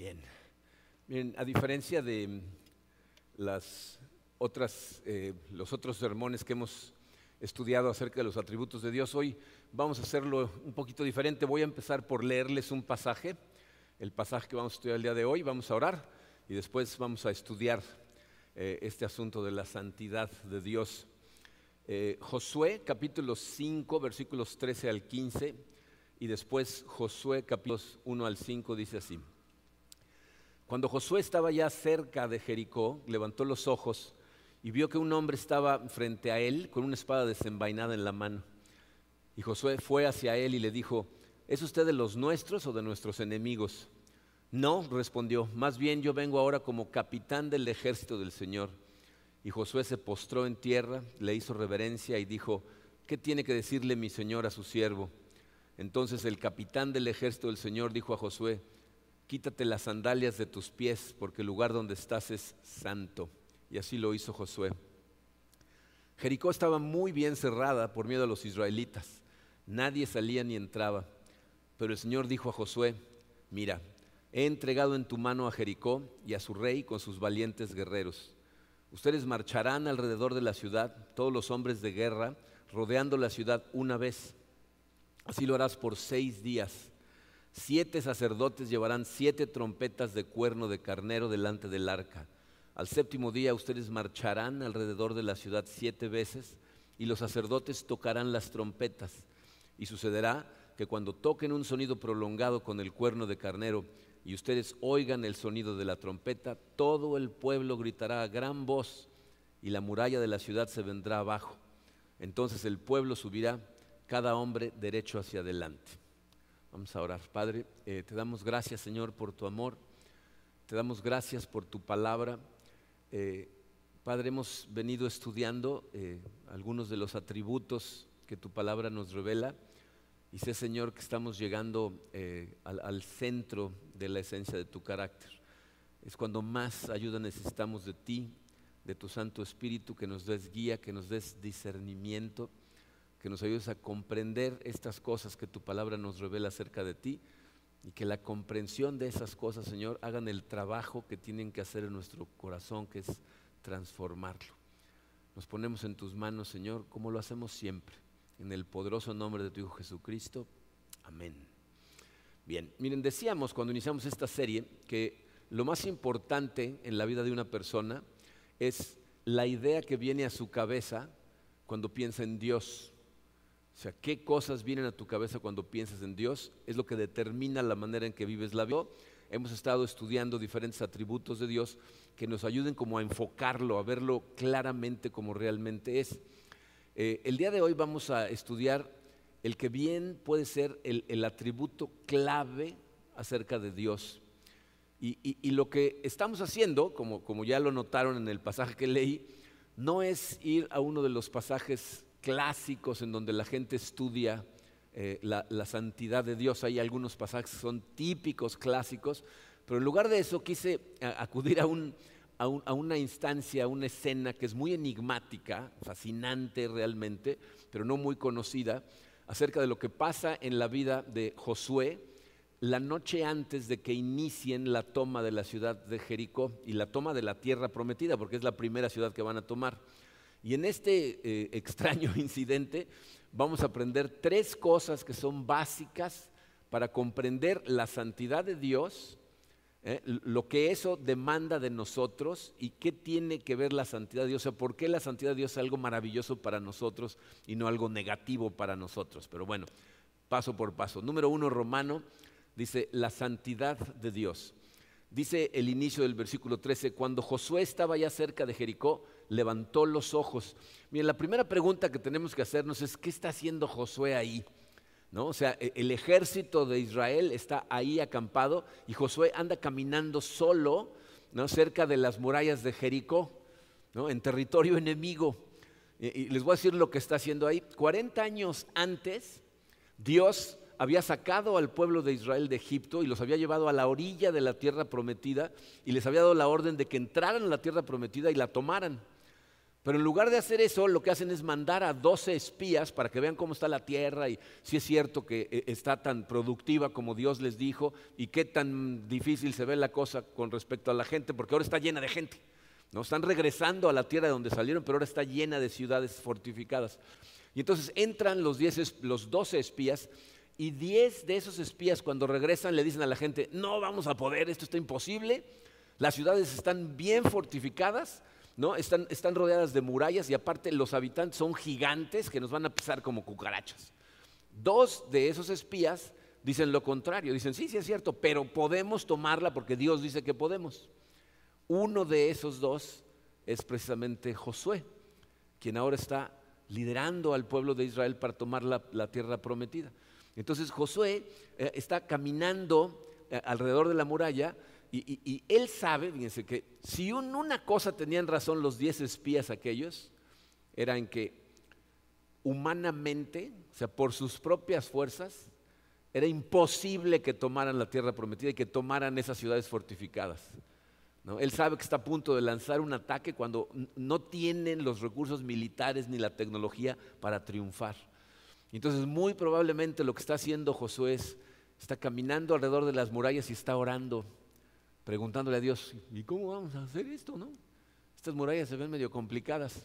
Bien. Bien, a diferencia de las otras, eh, los otros sermones que hemos estudiado acerca de los atributos de Dios, hoy vamos a hacerlo un poquito diferente. Voy a empezar por leerles un pasaje, el pasaje que vamos a estudiar el día de hoy, vamos a orar y después vamos a estudiar eh, este asunto de la santidad de Dios. Eh, Josué capítulo 5, versículos 13 al 15 y después Josué capítulos 1 al 5 dice así. Cuando Josué estaba ya cerca de Jericó, levantó los ojos y vio que un hombre estaba frente a él con una espada desenvainada en la mano. Y Josué fue hacia él y le dijo, ¿es usted de los nuestros o de nuestros enemigos? No, respondió, más bien yo vengo ahora como capitán del ejército del Señor. Y Josué se postró en tierra, le hizo reverencia y dijo, ¿qué tiene que decirle mi Señor a su siervo? Entonces el capitán del ejército del Señor dijo a Josué, quítate las sandalias de tus pies, porque el lugar donde estás es santo. Y así lo hizo Josué. Jericó estaba muy bien cerrada por miedo a los israelitas. Nadie salía ni entraba. Pero el Señor dijo a Josué, mira, he entregado en tu mano a Jericó y a su rey con sus valientes guerreros. Ustedes marcharán alrededor de la ciudad, todos los hombres de guerra, rodeando la ciudad una vez. Así lo harás por seis días. Siete sacerdotes llevarán siete trompetas de cuerno de carnero delante del arca. Al séptimo día ustedes marcharán alrededor de la ciudad siete veces y los sacerdotes tocarán las trompetas. Y sucederá que cuando toquen un sonido prolongado con el cuerno de carnero y ustedes oigan el sonido de la trompeta, todo el pueblo gritará a gran voz y la muralla de la ciudad se vendrá abajo. Entonces el pueblo subirá, cada hombre derecho hacia adelante. Vamos a orar. Padre, eh, te damos gracias, Señor, por tu amor. Te damos gracias por tu palabra. Eh, Padre, hemos venido estudiando eh, algunos de los atributos que tu palabra nos revela. Y sé, Señor, que estamos llegando al, al centro de la esencia de tu carácter. Es cuando más ayuda necesitamos de ti, de tu Santo Espíritu, que nos des guía, que nos des discernimiento que nos ayudes a comprender estas cosas que tu palabra nos revela acerca de ti y que la comprensión de esas cosas, Señor, hagan el trabajo que tienen que hacer en nuestro corazón, que es transformarlo. Nos ponemos en tus manos, Señor, como lo hacemos siempre, en el poderoso nombre de tu Hijo Jesucristo. Amén. Bien, miren, decíamos cuando iniciamos esta serie que lo más importante en la vida de una persona es la idea que viene a su cabeza cuando piensa en Dios. O sea, qué cosas vienen a tu cabeza cuando piensas en Dios es lo que determina la manera en que vives la vida. Hemos estado estudiando diferentes atributos de Dios que nos ayuden como a enfocarlo, a verlo claramente como realmente es. Eh, el día de hoy vamos a estudiar el que bien puede ser el, atributo clave acerca de Dios. Y, lo que estamos haciendo, como, como ya lo notaron en el pasaje que leí, no es ir a uno de los pasajes clásicos en donde la gente estudia eh, la, santidad de Dios. Hay algunos pasajes que son típicos, clásicos, pero en lugar de eso quise acudir a, a, una instancia, a una escena que es muy enigmática, fascinante realmente, pero no muy conocida, acerca de lo que pasa en la vida de Josué la noche antes de que inicien la toma de la ciudad de Jericó y la toma de la tierra prometida, porque es la primera ciudad que van a tomar. Y en este eh, extraño incidente vamos a aprender tres cosas que son básicas para comprender la santidad de Dios, eh, lo que eso demanda de nosotros y qué tiene que ver la santidad de Dios, o sea, por qué la santidad de Dios es algo maravilloso para nosotros y no algo negativo para nosotros. Pero bueno, paso por paso. Número uno, Romano, dice la santidad de Dios. Dice el inicio del versículo 13, cuando Josué estaba ya cerca de Jericó, levantó los ojos. Miren, la primera pregunta que tenemos que hacernos es, ¿qué está haciendo Josué ahí? ¿No? O sea, e, el ejército de Israel está ahí acampado y Josué anda caminando solo, ¿no? cerca de las murallas de Jericó, ¿no? en territorio enemigo. Y, y les voy a decir lo que está haciendo ahí. 40 años antes, Dios había sacado al pueblo de Israel de Egipto y los había llevado a la orilla de la tierra prometida y les había dado la orden de que entraran a la tierra prometida y la tomaran. Pero en lugar de hacer eso, lo que hacen es mandar a 12 espías para que vean cómo está la tierra y si es cierto que eh, está tan productiva como Dios les dijo y qué tan difícil se ve la cosa con respecto a la gente, porque ahora está llena de gente. ¿no? Están regresando a la tierra de donde salieron, pero ahora está llena de ciudades fortificadas. Y entonces entran los, 10, los 12 espías y 10 de esos espías cuando regresan le dicen a la gente, no vamos a poder, esto está imposible, las ciudades están bien fortificadas ¿no? Están, están rodeadas de murallas y aparte los habitantes son gigantes que nos van a pisar como cucarachas. Dos de esos espías dicen lo contrario, dicen, sí, sí es cierto, pero podemos tomarla porque Dios dice que podemos. Uno de esos dos es precisamente Josué, quien ahora está liderando al pueblo de Israel para tomar la, tierra prometida. Entonces Josué eh, está caminando eh, alrededor de la muralla y, él sabe, fíjense, que si una cosa tenían razón los diez espías aquellos, era en que humanamente, o sea, por sus propias fuerzas, era imposible que tomaran la tierra prometida y que tomaran esas ciudades fortificadas. Él sabe que está a punto de lanzar un ataque cuando no tienen los recursos militares ni la tecnología para triunfar. Entonces, muy probablemente lo que está haciendo Josué es, está caminando alrededor de las murallas y está orando preguntándole a Dios, ¿y cómo vamos a hacer esto? No? Estas murallas se ven medio complicadas.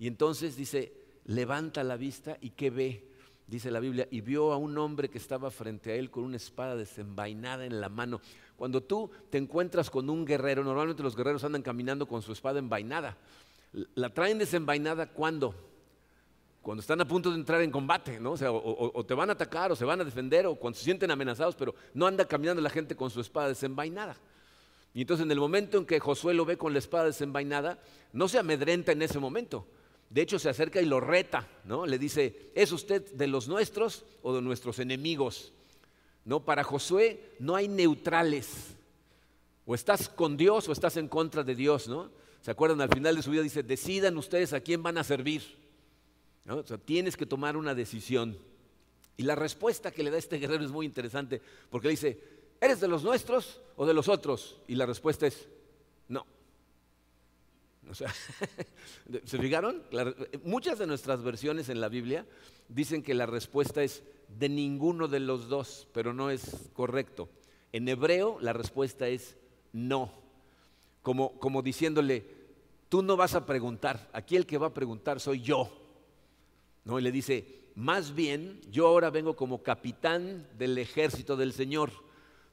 Y entonces dice, levanta la vista y ¿qué ve? Dice la Biblia, y vio a un hombre que estaba frente a él con una espada desenvainada en la mano. Cuando tú te encuentras con un guerrero, normalmente los guerreros andan caminando con su espada envainada. ¿La traen desenvainada cuándo? Cuando están a punto de entrar en combate, ¿no? O, sea, o, te van a atacar o se van a defender o cuando se sienten amenazados, pero no anda caminando la gente con su espada desenvainada. Y entonces en el momento en que Josué lo ve con la espada desenvainada, no se amedrenta en ese momento. De hecho se acerca y lo reta, ¿no? Le dice, ¿es usted de los nuestros o de nuestros enemigos? No, para Josué no hay neutrales. O estás con Dios o estás en contra de Dios, ¿no? ¿Se acuerdan? Al final de su vida dice, decidan ustedes a quién van a servir. O sea, tienes que tomar una decisión. Y la respuesta que le da este guerrero es muy interesante, porque le dice, ¿eres de los nuestros o de los otros? Y la respuesta es, no. O sea, ¿se fijaron? muchas de nuestras versiones en la Biblia dicen que la respuesta es de ninguno de los dos, pero no es correcto. En hebreo la respuesta es no, como, como diciéndole, tú no vas a preguntar, aquí el que va a preguntar soy yo. ¿No? Y le dice, más bien, yo ahora vengo como capitán del ejército del Señor.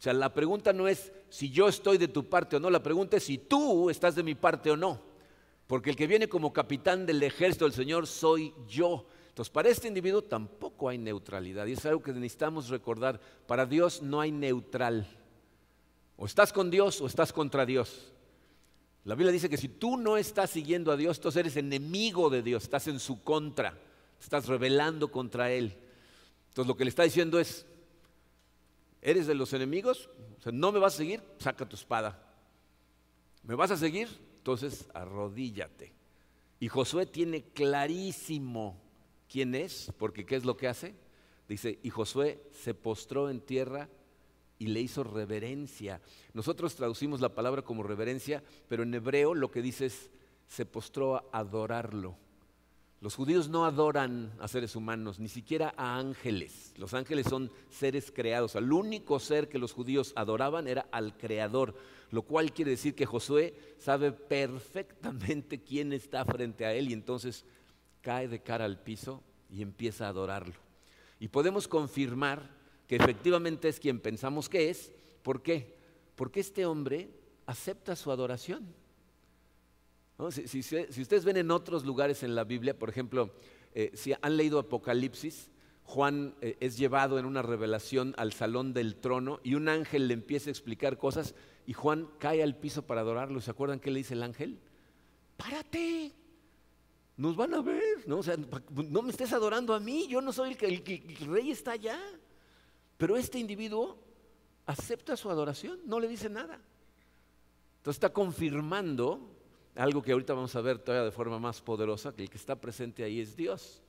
Sea, la pregunta no es si yo estoy de tu parte o no, la pregunta es si tú estás de mi parte o no. Porque el que viene como capitán del ejército del Señor soy yo. Entonces, para este individuo tampoco hay neutralidad. Y es algo que necesitamos recordar. Para Dios no hay neutral. O estás con Dios o estás contra Dios. La Biblia dice que si tú no estás siguiendo a Dios, entonces eres enemigo de Dios, estás en su contra, estás rebelando contra Él. Entonces lo que le está diciendo es, ¿Eres de los enemigos? O sea, ¿no me vas a seguir? Saca tu espada. ¿Me vas a seguir? Entonces arrodíllate. Y Josué tiene clarísimo quién es, porque ¿qué es lo que hace? Dice, y Josué se postró en tierra y le hizo reverencia. Nosotros traducimos la palabra como reverencia, pero en hebreo lo que dice es, se postró a adorarlo. Los judíos no adoran a seres humanos, ni siquiera a ángeles. Los ángeles son seres creados. El único ser que los judíos adoraban era al Creador, lo cual quiere decir que Josué sabe perfectamente quién está frente a él y entonces cae de cara al piso y empieza a adorarlo. Y podemos confirmar que efectivamente es quien pensamos que es. ¿Por qué? Porque este hombre acepta su adoración. Si, ustedes ven en otros lugares en la Biblia, por ejemplo, eh, si han leído Apocalipsis, Juan eh, es llevado en una revelación al salón del trono y un ángel le empieza a explicar cosas y Juan cae al piso para adorarlo. ¿Se acuerdan qué le dice el ángel? Párate, nos van a ver, ¿no? no me estés adorando a mí, yo no soy el que el rey está allá. Pero este individuo acepta su adoración, no le dice nada. Entonces está confirmando algo que ahorita vamos a ver todavía de forma más poderosa, que el que está presente ahí es Dios.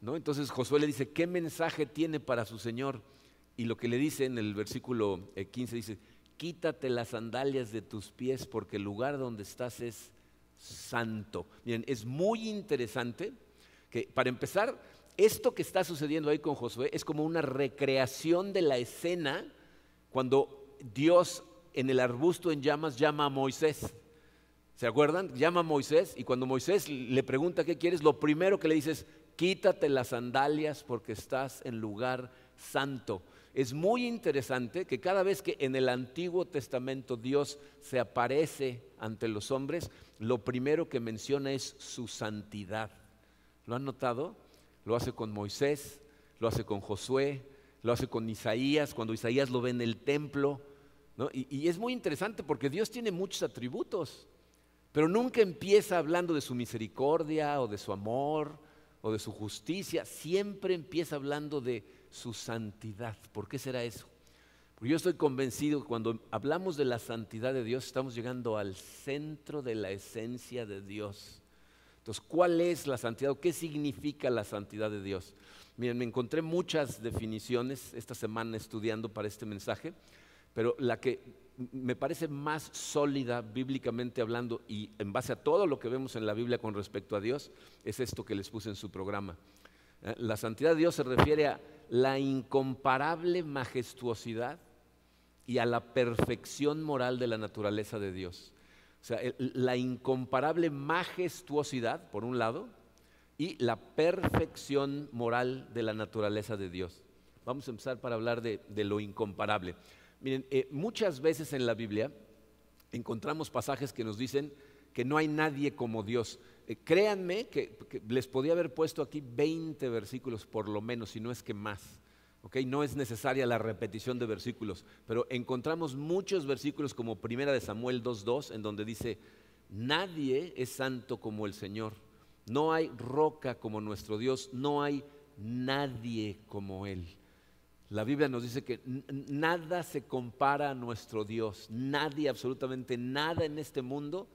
¿no? Entonces Josué le dice, ¿qué mensaje tiene para su Señor? Y lo que le dice en el versículo 15 eh, dice, quítate las sandalias de tus pies porque el lugar donde estás es santo. Miren, es muy interesante que para empezar, esto que está sucediendo ahí con Josué es como una recreación de la escena cuando Dios en el arbusto en llamas llama a Moisés. ¿Se acuerdan? Llama a Moisés y cuando Moisés le pregunta qué quieres, lo primero que le dice es, quítate las sandalias porque estás en lugar santo. Es muy interesante que cada vez que en el Antiguo Testamento Dios se aparece ante los hombres, lo primero que menciona es su santidad. ¿Lo han notado? Lo hace con Moisés, lo hace con Josué, lo hace con Isaías, cuando Isaías lo ve en el templo. Y, y es muy interesante porque Dios tiene muchos atributos, pero nunca empieza hablando de su misericordia o de su amor o de su justicia, siempre empieza hablando de su santidad. ¿Por qué será eso? Porque yo estoy convencido que cuando hablamos de la santidad de Dios estamos llegando al centro de la esencia de Dios. Entonces, ¿cuál es la santidad o qué significa la santidad de Dios? Miren, me encontré muchas definiciones esta semana estudiando para este mensaje, pero la que me parece más sólida bíblicamente hablando y en base a todo lo que vemos en la Biblia con respecto a Dios es esto que les puse en su programa. Eh, la santidad de Dios se refiere a la incomparable majestuosidad y a la perfección moral de la naturaleza de Dios. O sea, la incomparable majestuosidad, por un lado, y la perfección moral de la naturaleza de Dios. Vamos a empezar para hablar de, lo incomparable. Miren, eh, muchas veces en la Biblia encontramos pasajes que nos dicen que no hay nadie como Dios. Eh, créanme que, les podía haber puesto aquí 20 versículos por lo menos, si no es que más. No es necesaria la repetición de versículos, pero encontramos muchos versículos como Primera de Samuel 2.2, en donde dice, nadie es santo como el Señor, no hay roca como nuestro Dios, no hay nadie como Él. La Biblia nos dice que nada se compara a nuestro Dios, nadie, absolutamente nada en este mundo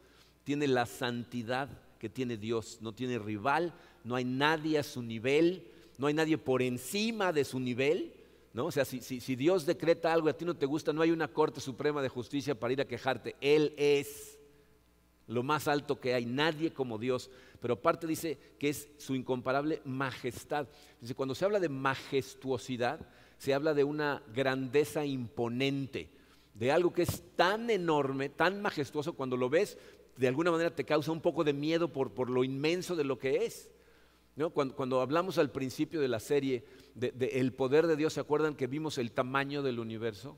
tiene la santidad que tiene Dios, no tiene rival, no hay nadie a su nivel, no hay nadie por encima de su nivel. ¿no? O sea, si, si Dios decreta algo y a ti no te gusta, no hay una Corte Suprema de Justicia para ir a quejarte. Él es lo más alto que hay, nadie como Dios. Pero aparte dice que es su incomparable majestad. Dice, cuando se habla de majestuosidad, se habla de una grandeza imponente, de algo que es tan enorme, tan majestuoso, cuando lo ves, de alguna manera te causa un poco de miedo por, lo inmenso de lo que es. Cuando, hablamos al principio de la serie del de, el poder de Dios, ¿se acuerdan que vimos el tamaño del universo?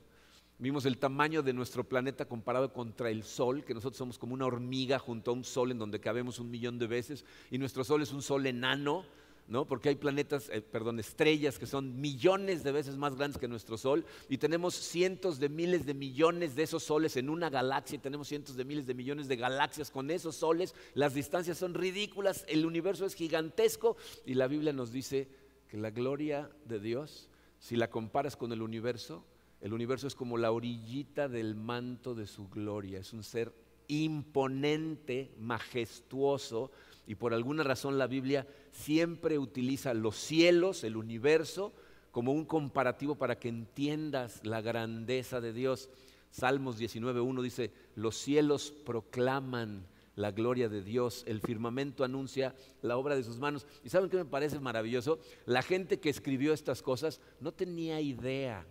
Vimos el tamaño de nuestro planeta comparado contra el Sol, que nosotros somos como una hormiga junto a un Sol en donde cabemos un millón de veces, y nuestro Sol es un Sol enano, ¿no? Porque hay planetas, eh, perdón, estrellas que son millones de veces más grandes que nuestro Sol y tenemos cientos de miles de millones de esos soles en una galaxia y tenemos cientos de miles de millones de galaxias con esos soles. Las distancias son ridículas, el universo es gigantesco y la Biblia nos dice que la gloria de Dios, si la comparas con el universo, el universo es como la orillita del manto de su gloria, es un ser imponente, majestuoso, y por alguna razón la Biblia siempre utiliza los cielos, el universo, como un comparativo para que entiendas la grandeza de Dios. Salmos 19.1 dice, los cielos proclaman la gloria de Dios, el firmamento anuncia la obra de sus manos. ¿Y saben qué me parece maravilloso? La gente que escribió estas cosas no tenía idea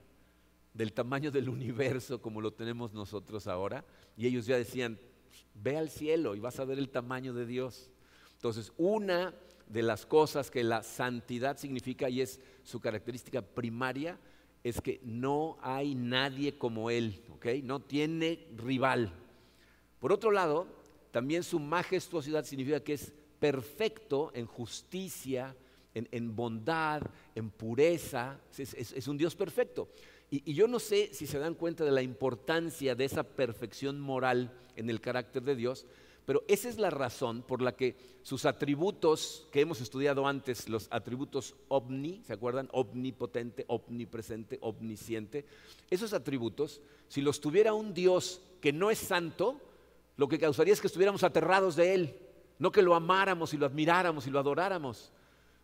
del tamaño del universo como lo tenemos nosotros ahora. Y ellos ya decían, ve al cielo y vas a ver el tamaño de Dios. Entonces, una de las cosas que la santidad significa y es su característica primaria es que no hay nadie como Él, ¿ok? No tiene rival. Por otro lado, también su majestuosidad significa que es perfecto en justicia, en, bondad, en pureza, es, un Dios perfecto. y, yo no sé si se dan cuenta de la importancia de esa perfección moral en el carácter de Dios, pero esa es la razón por la que sus atributos que hemos estudiado antes, los atributos omni, ¿se acuerdan? Omnipotente, omnipresente, omnisciente. Esos atributos, si los tuviera un Dios que no es santo, lo que causaría es que estuviéramos aterrados de Él, no que lo amáramos y lo admiráramos y lo adoráramos.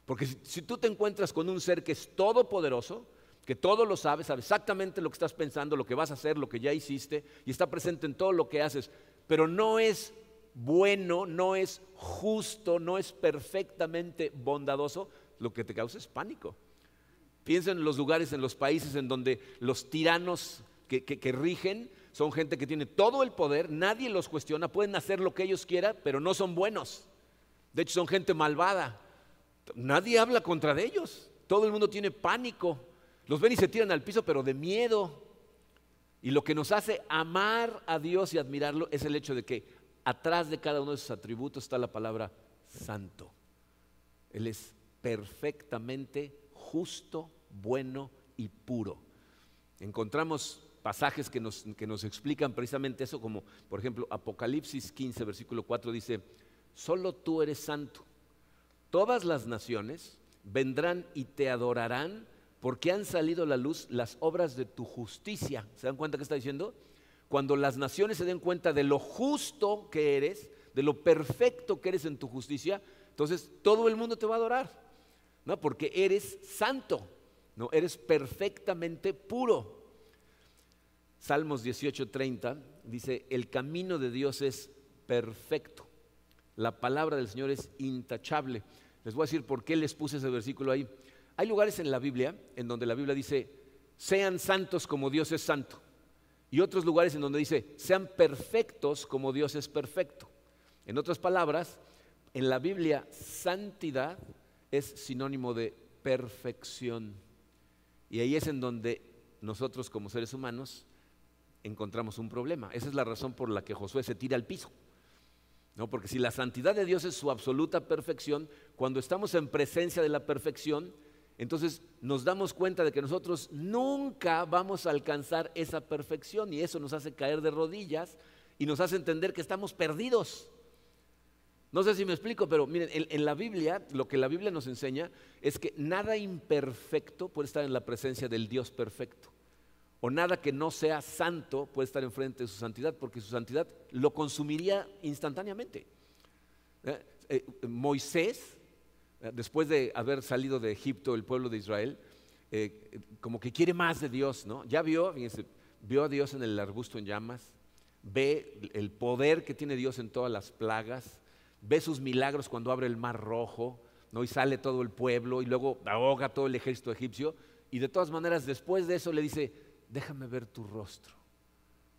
Porque si, si tú te encuentras con un ser que es todopoderoso, que todo lo sabe, sabe exactamente lo que estás pensando, lo que vas a hacer, lo que ya hiciste, y está presente en todo lo que haces, pero no es bueno, no es justo, no es perfectamente bondadoso, lo que te causa es pánico. Piensa en los lugares, en los países en donde los tiranos que, que rigen son gente que tiene todo el poder, nadie los cuestiona, pueden hacer lo que ellos quieran, pero no son buenos. De hecho, son gente malvada. Nadie habla contra de ellos. Todo el mundo tiene pánico. Los ven y se tiran al piso, pero de miedo. Y lo que nos hace amar a Dios y admirarlo es el hecho de que atrás de cada uno de sus atributos está la palabra santo. Él es perfectamente justo, bueno y puro. Encontramos pasajes que nos, que nos explican precisamente eso, como por ejemplo Apocalipsis 15, versículo 4 dice, solo tú eres santo. Todas las naciones vendrán y te adorarán porque han salido a la luz las obras de tu justicia. ¿Se dan cuenta que está diciendo? Cuando las naciones se den cuenta de lo justo que eres, de lo perfecto que eres en tu justicia, entonces todo el mundo te va a adorar. ¿no? Porque eres santo, ¿no? Eres perfectamente puro. Salmos 18:30 dice, el camino de Dios es perfecto. La palabra del Señor es intachable. Les voy a decir por qué les puse ese versículo ahí. Hay lugares en la Biblia en donde la Biblia dice, sean santos como Dios es santo. Y otros lugares en donde dice, sean perfectos como Dios es perfecto. En otras palabras, en la Biblia, santidad es sinónimo de perfección. Y ahí es en donde nosotros como seres humanos encontramos un problema. Esa es la razón por la que Josué se tira al piso. ¿No? Porque si la santidad de Dios es su absoluta perfección, cuando estamos en presencia de la perfección, entonces nos damos cuenta de que nosotros nunca vamos a alcanzar esa perfección y eso nos hace caer de rodillas y nos hace entender que estamos perdidos. No sé si me explico, pero miren, en, la Biblia, lo que la Biblia nos enseña es que nada imperfecto puede estar en la presencia del Dios perfecto o nada que no sea santo puede estar enfrente de su santidad, porque su santidad lo consumiría instantáneamente. Eh, eh, Moisés, después de haber salido de Egipto, el pueblo de Israel, como que quiere más de Dios, ¿no? Ya vio, vio a Dios en el arbusto en llamas, ve el poder que tiene Dios en todas las plagas, ve sus milagros cuando abre el mar rojo, ¿no? Y sale todo el pueblo y luego ahoga todo el ejército egipcio. Y de todas maneras, después de eso le dice, déjame ver tu rostro.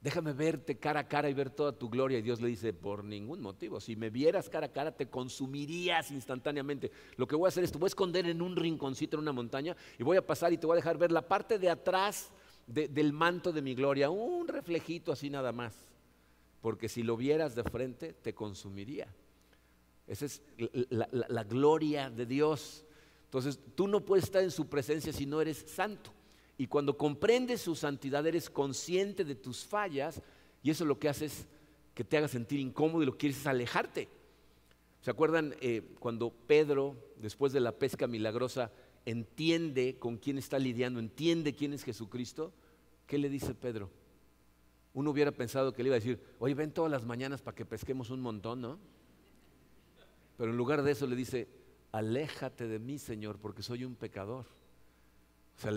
Déjame verte cara a cara y ver toda tu gloria. Y Dios le dice, por ningún motivo. Si me vieras cara a cara, te consumirías instantáneamente. Lo que voy a hacer es, te voy a esconder en un rinconcito en una montaña y voy a pasar y te voy a dejar ver la parte de atrás del manto de mi gloria. Un reflejito así nada más. Porque si lo vieras de frente, te consumiría. Esa es la gloria de Dios. Entonces, tú no puedes estar en su presencia si no eres santo. Y cuando comprendes su santidad, eres consciente de tus fallas y eso lo que hace es que te haga sentir incómodo y lo que quieres es alejarte. ¿Se acuerdan eh, cuando Pedro, después de la pesca milagrosa, entiende con quién está lidiando, entiende quién es Jesucristo? ¿Qué le dice Pedro? Uno hubiera pensado que le iba a decir, oye, ven todas las mañanas para que pesquemos un montón, ¿no? Pero en lugar de eso le dice, aléjate de mí, Señor, porque soy un pecador. O sea,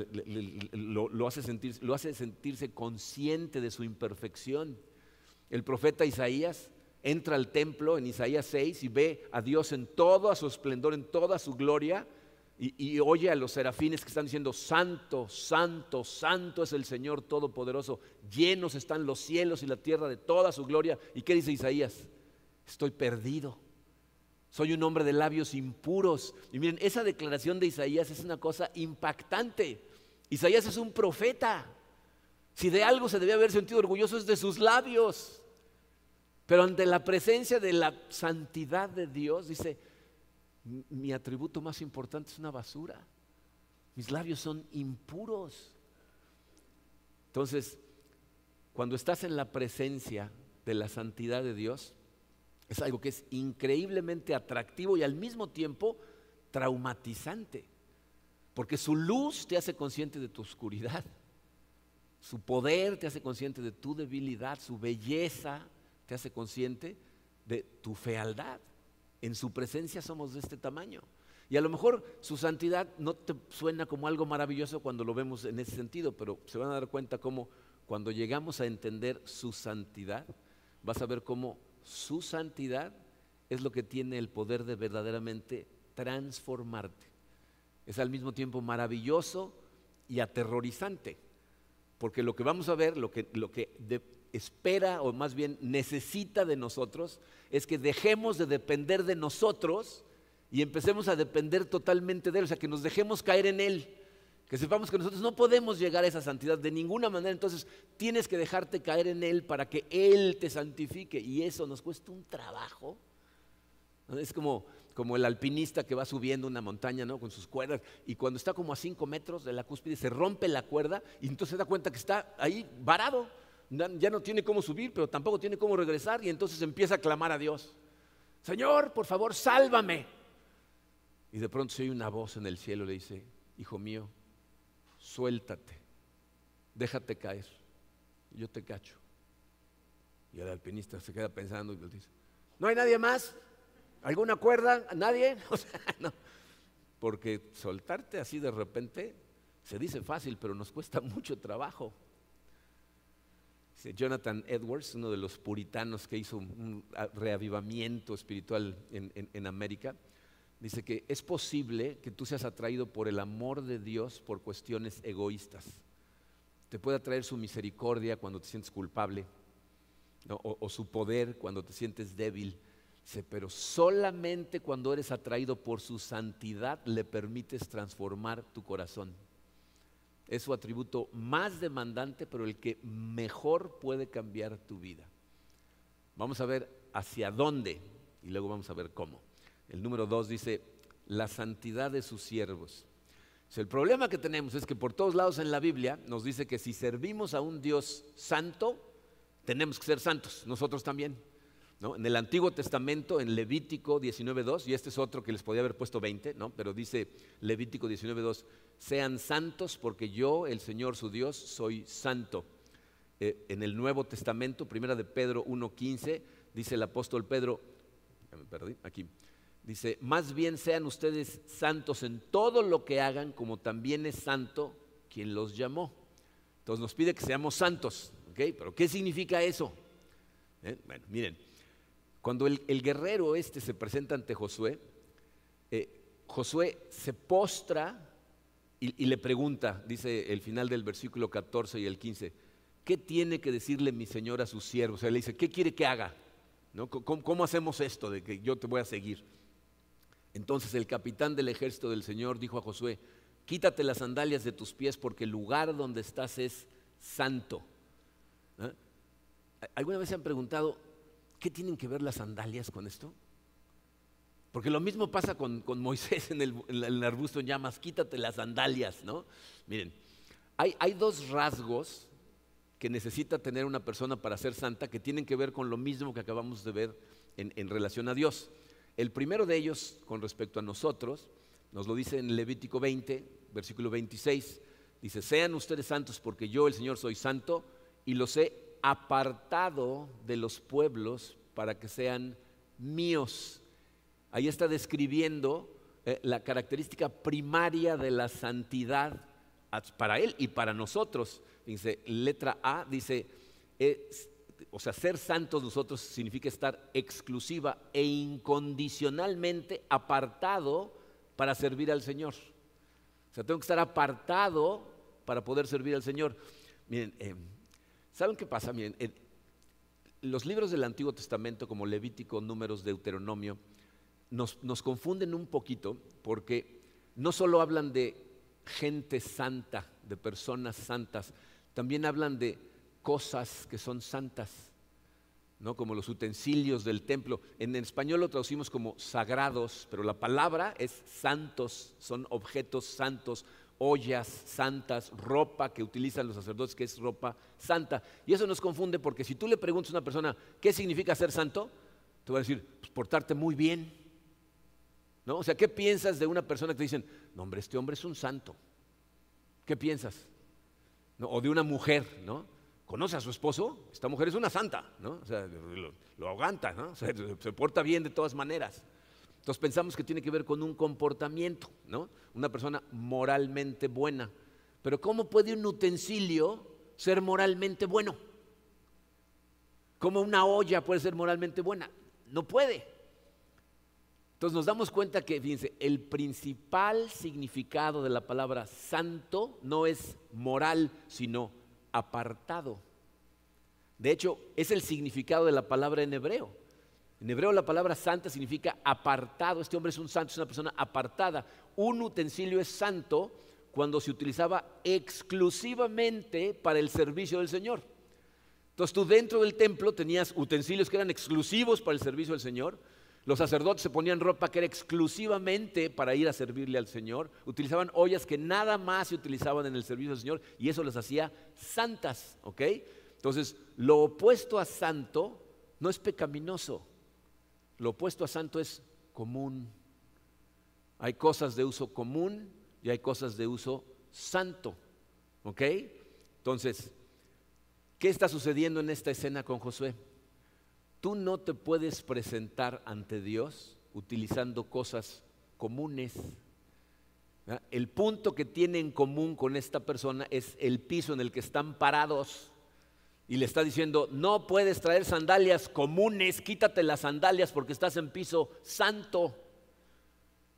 lo, hace lo hace sentirse consciente de su imperfección. El profeta Isaías entra al templo en Isaías 6 y ve a Dios en todo su esplendor, en toda su gloria, y, y, oye a los serafines que están diciendo, Santo, Santo, Santo es el Señor Todopoderoso, llenos están los cielos y la tierra de toda su gloria. ¿Y qué dice Isaías? Estoy perdido. Soy un hombre de labios impuros. Y miren, esa declaración de Isaías es una cosa impactante. Isaías es un profeta. Si de algo se debe haber sentido orgulloso es de sus labios. Pero ante la presencia de la santidad de Dios, dice, mi atributo más importante es una basura. Mis labios son impuros. Entonces, cuando estás en la presencia de la santidad de Dios, es algo que es increíblemente atractivo y al mismo tiempo traumatizante, porque su luz te hace consciente de tu oscuridad, su poder te hace consciente de tu debilidad, su belleza te hace consciente de tu fealdad. En su presencia somos de este tamaño. Y a lo mejor su santidad no te suena como algo maravilloso cuando lo vemos en ese sentido, pero se van a dar cuenta cómo cuando llegamos a entender su santidad, vas a ver cómo su santidad es lo que tiene el poder de verdaderamente transformarte. Es al mismo tiempo maravilloso y aterrorizante, porque lo que vamos a ver, lo que, lo que espera o más bien necesita de nosotros, es que dejemos de depender de nosotros y empecemos a depender totalmente de Él, o sea, que nos dejemos caer en Él, que sepamos que nosotros no podemos llegar a esa santidad de ninguna manera, entonces tienes que dejarte caer en Él para que Él te santifique y eso nos cuesta un trabajo. Es como, como el alpinista que va subiendo una montaña ¿no? con sus cuerdas y cuando está como a cinco metros de la cúspide se rompe la cuerda y entonces se da cuenta que está ahí varado, ya no tiene cómo subir, pero tampoco tiene cómo regresar y entonces empieza a clamar a Dios. Señor, por favor, sálvame. Y de pronto se oye una voz en el cielo, le dice, hijo mío, suéltate, déjate caer, yo te cacho. Y el alpinista se queda pensando y le dice, ¿no hay nadie más? ¿Alguna cuerda? ¿Nadie? O sea, no. Porque soltarte así de repente se dice fácil, pero nos cuesta mucho trabajo. Jonathan Edwards, uno de los puritanos que hizo un reavivamiento espiritual en América, dice que es posible que tú seas atraído por el amor de Dios por cuestiones egoístas. Te puede atraer su misericordia cuando te sientes culpable, o, su poder cuando te sientes débil. pero solamente cuando eres atraído por su santidad le permites transformar tu corazón. Es su atributo más demandante, pero el que mejor puede cambiar tu vida. Vamos a ver hacia dónde y luego vamos a ver cómo. El número dos dice, la santidad de sus siervos. el problema que tenemos es que por todos lados en la Biblia nos dice que si servimos a un Dios santo, tenemos que ser santos, nosotros también. En el Antiguo Testamento, en Levítico 19.2, y este es otro que les podía haber puesto 20, ¿no? pero dice Levítico 19.2, sean santos porque yo, el Señor su Dios, soy santo. Eh, en el Nuevo Testamento, primera de Pedro 1.15, dice el apóstol Pedro, me perdí, aquí, Dice, más bien sean ustedes santos en todo lo que hagan, como también es santo quien los llamó. Entonces nos pide que seamos santos. Pero ¿qué significa eso? ¿Eh? Bueno, miren, cuando el, guerrero este se presenta ante Josué, eh, Josué se postra y, le pregunta, dice el final del versículo 14 y el 15, ¿qué tiene que decirle mi Señor a sus siervos? O sea, le dice, ¿qué quiere que haga? ¿No? ¿Cómo hacemos esto de que yo te voy a seguir? Entonces el capitán del ejército del Señor dijo a Josué, quítate las sandalias de tus pies porque el lugar donde estás es santo. ¿Ah? ¿Alguna vez se han preguntado, ¿qué tienen que ver las sandalias con esto? Porque lo mismo pasa con, Moisés en el, arbusto en llamas, quítate las sandalias, ¿no? Miren, hay, dos rasgos que necesita tener una persona para ser santa que tienen que ver con lo mismo que acabamos de ver en relación a Dios. El primero de ellos, con respecto a nosotros, nos lo dice en Levítico 20, versículo 26, dice, sean ustedes santos porque yo, el Señor, soy santo y los he apartado de los pueblos para que sean míos. Ahí está describiendo eh, la característica primaria de la santidad para Él y para nosotros. Dice, letra A, dice, o sea, ser santos nosotros significa estar exclusiva e incondicionalmente apartado para servir al Señor. O sea, tengo que estar apartado para poder servir al Señor. Miren, eh, ¿saben qué pasa? Miren, los libros del Antiguo Testamento, como Levítico, Números, Deuteronomio, nos, nos confunden un poquito porque no solo hablan de gente santa, de personas santas, también hablan de cosas que son santas, ¿no? como los utensilios del templo. En español lo traducimos como sagrados, pero la palabra es santos, son objetos santos, ollas santas, ropa que utilizan los sacerdotes, que es ropa santa. Y eso nos confunde porque si tú le preguntas a una persona qué significa ser santo, te va a decir, pues, portarte muy bien. ¿No? O sea, ¿qué piensas de una persona que te dicen, no, hombre, este hombre es un santo? ¿Qué piensas? O de una mujer, ¿no? Conoce a su esposo, esta mujer es una santa, ¿no? O sea, lo, aguanta, ¿no? O sea, se porta bien de todas maneras. Entonces pensamos que tiene que ver con un comportamiento, ¿no? Una persona moralmente buena. Pero ¿cómo puede un utensilio ser moralmente bueno? ¿Cómo una olla puede ser moralmente buena? No puede. Entonces nos damos cuenta que, fíjense, el principal significado de la palabra santo no es moral, sino apartado. De hecho, es el significado de la palabra en hebreo. En hebreo la palabra santa significa apartado. Este hombre es un santo, es una persona apartada. Un utensilio es santo cuando se utilizaba exclusivamente para el servicio del Señor. Entonces tú dentro del templo tenías utensilios que eran exclusivos para el servicio del Señor. Los sacerdotes se ponían ropa que era exclusivamente para ir a servirle al Señor. Utilizaban ollas que nada más se utilizaban en el servicio del Señor y eso las hacía santas, ¿ok? Entonces, lo opuesto a santo no es pecaminoso. Lo opuesto a santo es común. Hay cosas de uso común y hay cosas de uso santo. ¿Ok? Entonces, ¿qué está sucediendo en esta escena con Josué? Tú no te puedes presentar ante Dios utilizando cosas comunes. El punto que tiene en común con esta persona es el piso en el que están parados. Y le está diciendo, no puedes traer sandalias comunes, quítate las sandalias porque estás en piso santo.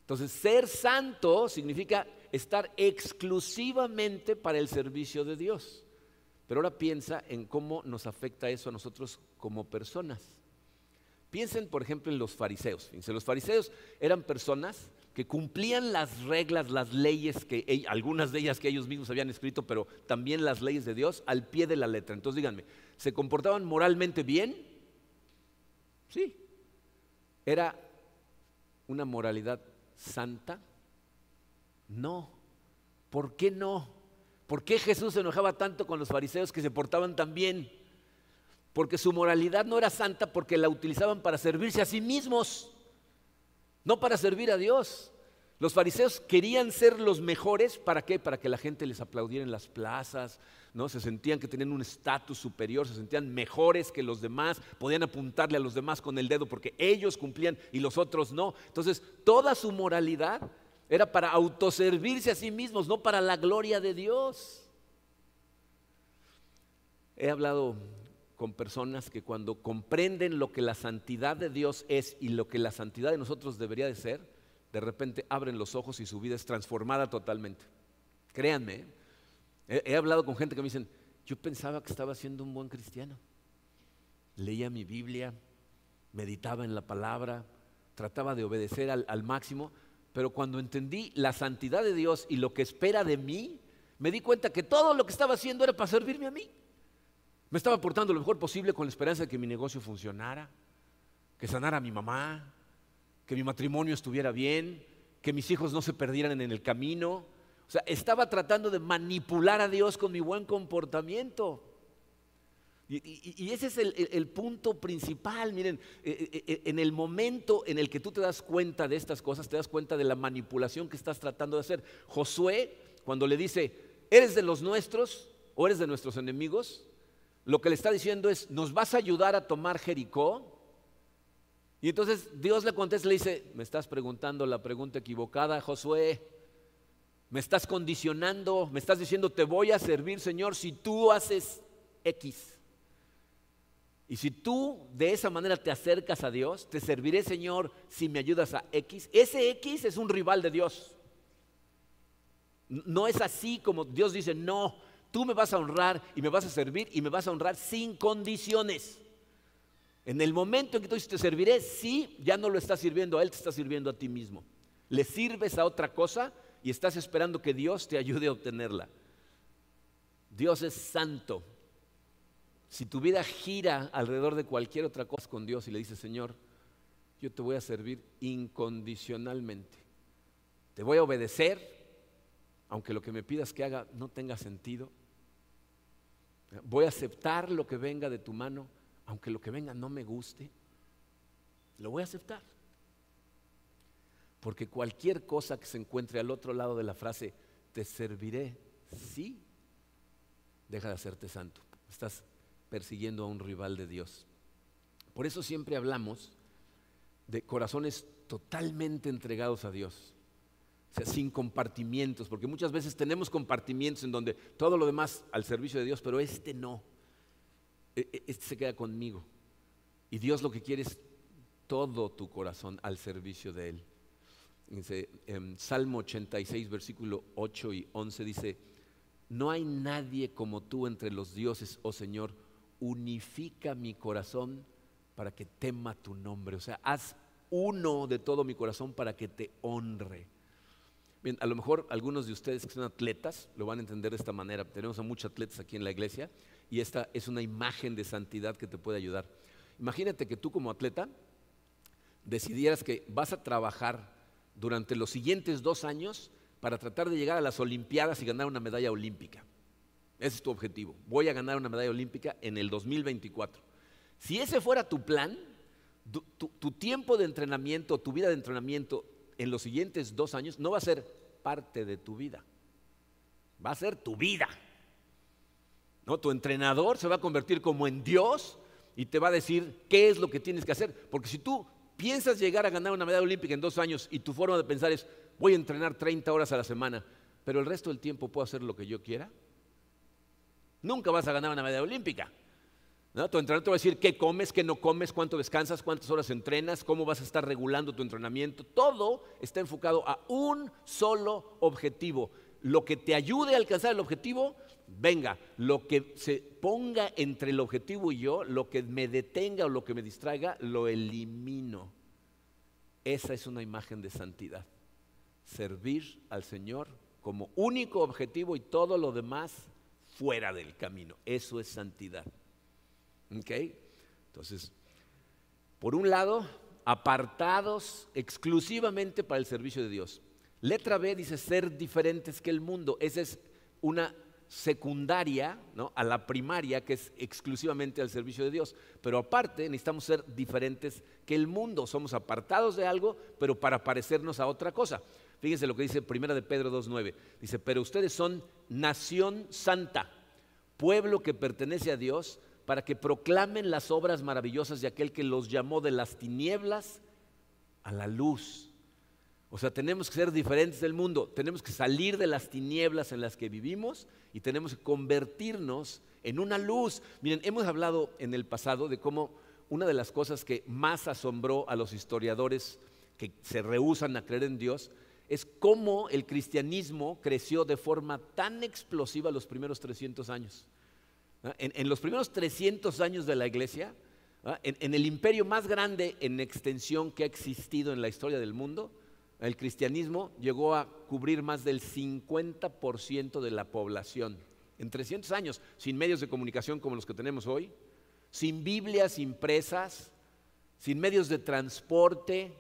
Entonces, ser santo significa estar exclusivamente para el servicio de Dios. Pero ahora piensa en cómo nos afecta eso a nosotros como personas. Piensen, por ejemplo, en los fariseos. los fariseos eran personas que cumplían las reglas, las leyes, que algunas de ellas que ellos mismos habían escrito, pero también las leyes de Dios al pie de la letra. Entonces díganme, ¿se comportaban moralmente bien? Sí. ¿Era una moralidad santa? No. ¿Por qué no? ¿Por qué Jesús se enojaba tanto con los fariseos que se portaban tan bien? Porque su moralidad no era santa porque la utilizaban para servirse a sí mismos, no para servir a Dios. Los fariseos querían ser los mejores, ¿para qué? Para que la gente les aplaudiera en las plazas, ¿no? Se sentían que tenían un estatus superior, se sentían mejores que los demás, podían apuntarle a los demás con el dedo porque ellos cumplían y los otros no. Entonces, toda su moralidad era para autoservirse a sí mismos, no para la gloria de Dios. He hablado con personas que cuando comprenden lo que la santidad de Dios es y lo que la santidad de nosotros debería de ser, de repente abren los ojos y su vida es transformada totalmente. Créanme, he, he hablado con gente que me dicen, yo pensaba que estaba siendo un buen cristiano. Leía mi Biblia, meditaba en la palabra, trataba de obedecer al, al máximo, pero cuando entendí la santidad de Dios y lo que espera de mí, me di cuenta que todo lo que estaba haciendo era para servirme a mí. Me estaba portando lo mejor posible con la esperanza de que mi negocio funcionara, que sanara a mi mamá, que mi matrimonio estuviera bien, que mis hijos no se perdieran en el camino. O sea, estaba tratando de manipular a Dios con mi buen comportamiento. Y, ese es el, punto principal. Miren, eh, eh, eh, en el momento en el que tú te das cuenta de estas cosas, te das cuenta de la manipulación que estás tratando de hacer. Josué, cuando le dice, ¿eres de los nuestros o eres de nuestros enemigos? Lo que le está diciendo es, ¿nos vas a ayudar a tomar Jericó? Y entonces Dios le contesta, le dice, me estás preguntando la pregunta equivocada, Josué. Me estás condicionando, me estás diciendo, te voy a servir, Señor, si tú haces X. Y si tú de esa manera te acercas a Dios, te serviré, Señor, si me ayudas a X. Ese X es un rival de Dios. No es así como Dios dice, no, tú me vas a honrar y me vas a servir y me vas a honrar sin condiciones. En el momento en que tú dices te serviré, sí, ya no lo estás sirviendo a Él, te estás sirviendo a ti mismo. Le sirves a otra cosa y estás esperando que Dios te ayude a obtenerla. Dios es santo, si tu vida gira alrededor de cualquier otra cosa con Dios y le dices, Señor, yo te voy a servir incondicionalmente. Te voy a obedecer, aunque lo que me pidas que haga no tenga sentido. Voy a aceptar lo que venga de tu mano, aunque lo que venga no me guste. Lo voy a aceptar. Porque cualquier cosa que se encuentre al otro lado de la frase, te serviré, sí, deja de hacerte santo. Estás persiguiendo a un rival de Dios. Por eso siempre hablamos de corazones totalmente entregados a Dios, o sea, sin compartimientos, porque muchas veces tenemos compartimientos en donde todo lo demás al servicio de Dios, pero este no. e, e, este se queda conmigo. Y Dios lo que quiere es todo tu corazón al servicio de Él. Dice, en Salmo 86, versículo 8 y 11 dice, no hay nadie como tú entre los dioses, oh Señor, unifica mi corazón para que tema tu nombre. O sea, haz uno de todo mi corazón para que te honre. Bien, a lo mejor algunos de ustedes que son atletas lo van a entender de esta manera. Tenemos a muchos atletas aquí en la iglesia y esta es una imagen de santidad que te puede ayudar. Imagínate que tú como atleta decidieras que vas a trabajar durante los siguientes dos años para tratar de llegar a las Olimpiadas y ganar una medalla olímpica. Ese es tu objetivo. Voy a ganar una medalla olímpica en el 2024. Si ese fuera tu plan, tu, tiempo de entrenamiento, tu vida de entrenamiento en los siguientes dos años no va a ser parte de tu vida, va a ser tu vida. ¿No? Tu entrenador se va a convertir como en Dios y te va a decir qué es lo que tienes que hacer. Porque si tú piensas llegar a ganar una medalla olímpica en dos años y tu forma de pensar es voy a entrenar 30 horas a la semana, pero el resto del tiempo puedo hacer lo que yo quiera, nunca vas a ganar una medalla olímpica. Tu entrenador te va a decir qué comes, qué no comes, cuánto descansas, cuántas horas entrenas, cómo vas a estar regulando tu entrenamiento. Todo está enfocado a un solo objetivo. Lo que te ayude a alcanzar el objetivo, venga. Lo que se ponga entre el objetivo y yo, lo que me detenga o lo que me distraiga, lo elimino. Esa es una imagen de santidad. Servir al Señor como único objetivo y todo lo demás fuera del camino. Eso es santidad. ¿Ok? Entonces, por un lado, apartados exclusivamente para el servicio de Dios. Letra B dice ser diferentes que el mundo. Esa es una secundaria ¿no? a la primaria que es exclusivamente al servicio de Dios. Pero aparte necesitamos ser diferentes que el mundo. Somos apartados de algo, pero para parecernos a otra cosa. Fíjense lo que dice Primera de Pedro 2.9. Dice, pero ustedes son nación santa, pueblo que pertenece a Dios para que proclamen las obras maravillosas de aquel que los llamó de las tinieblas a la luz. O sea, tenemos que ser diferentes del mundo, tenemos que salir de las tinieblas en las que vivimos y tenemos que convertirnos en una luz. Miren, hemos hablado en el pasado de cómo una de las cosas que más asombró a los historiadores que se rehusan a creer en Dios es cómo el cristianismo creció de forma tan explosiva los primeros 300 años. En, los primeros 300 años de la iglesia, en, el imperio más grande en extensión que ha existido en la historia del mundo, el cristianismo llegó a cubrir más del 50% de la población. En 300 años, sin medios de comunicación como los que tenemos hoy, sin Biblias impresas, sin medios de transporte.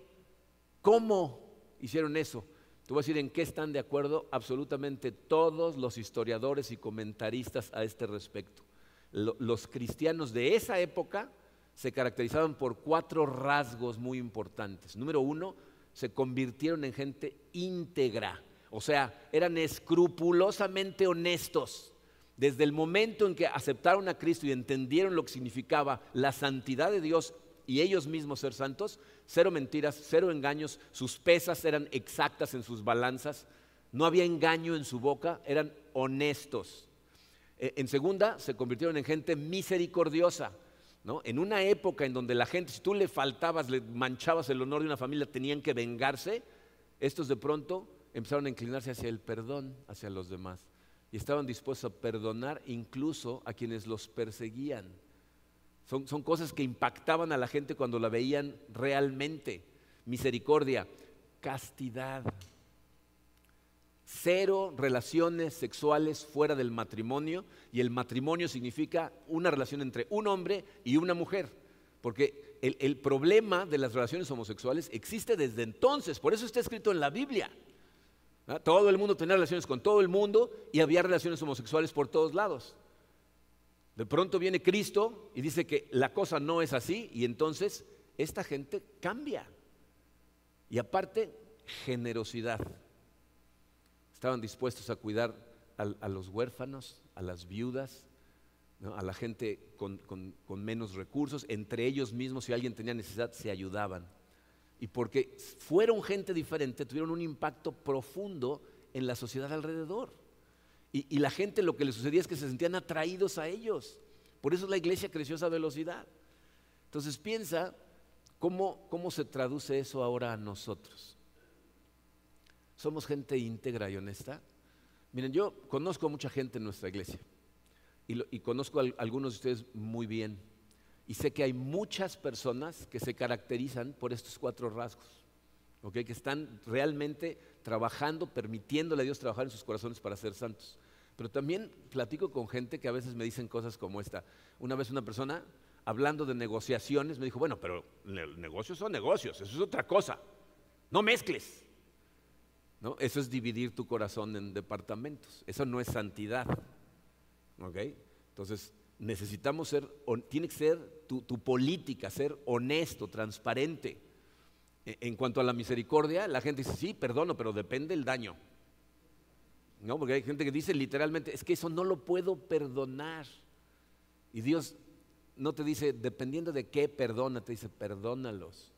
¿Cómo hicieron eso? Te voy a decir en qué están de acuerdo absolutamente todos los historiadores y comentaristas a este respecto los cristianos de esa época se caracterizaban por cuatro rasgos muy importantes. Número uno, se convirtieron en gente íntegra, o sea, eran escrupulosamente honestos. Desde el momento en que aceptaron a Cristo y entendieron lo que significaba la santidad de Dios y ellos mismos ser santos, cero mentiras, cero engaños, sus pesas eran exactas en sus balanzas, no había engaño en su boca, eran honestos. Eh, en segunda, se convirtieron en gente misericordiosa. ¿no? En una época en donde la gente, si tú le faltabas, le manchabas el honor de una familia, tenían que vengarse, estos de pronto empezaron a inclinarse hacia el perdón, hacia los demás. Y estaban dispuestos a perdonar incluso a quienes los perseguían. Son, son cosas que impactaban a la gente cuando la veían realmente. Misericordia, castidad cero relaciones sexuales fuera del matrimonio y el matrimonio significa una relación entre un hombre y una mujer, porque el, problema de las relaciones homosexuales existe desde entonces, por eso está escrito en la Biblia. Todo el mundo tenía relaciones con todo el mundo y había relaciones homosexuales por todos lados. De pronto viene Cristo y dice que la cosa no es así y entonces esta gente cambia. Y aparte, generosidad. Estaban dispuestos a cuidar a, los huérfanos, a las viudas, a la gente con, menos recursos. Entre ellos mismos, si alguien tenía necesidad, se ayudaban. Y porque fueron gente diferente, tuvieron un impacto profundo en la sociedad alrededor. Y, la gente lo que le sucedía es que se sentían atraídos a ellos. Por eso la iglesia creció a esa velocidad. Entonces piensa cómo, cómo se traduce eso ahora a nosotros. ¿Somos gente íntegra y honesta? Miren, yo conozco a mucha gente en nuestra iglesia y, conozco a algunos de ustedes muy bien. Y sé que hay muchas personas que se caracterizan por estos cuatro rasgos, que están realmente trabajando, permitiéndole a Dios trabajar en sus corazones para ser santos. Pero también platico con gente que a veces me dicen cosas como esta. Una vez una persona, hablando de negociaciones, me dijo, bueno, pero negocios son negocios, eso es otra cosa. No mezcles. ¿No? Eso es dividir tu corazón en departamentos. Eso no es santidad. Entonces, necesitamos ser, tiene que ser tu, política, ser honesto, transparente. E, en cuanto a la misericordia, la gente dice, sí, perdono, pero depende del daño. ¿No? Porque hay gente que dice literalmente, es que eso no lo puedo perdonar. Y Dios no te dice, dependiendo de qué perdona, te dice, perdónalos.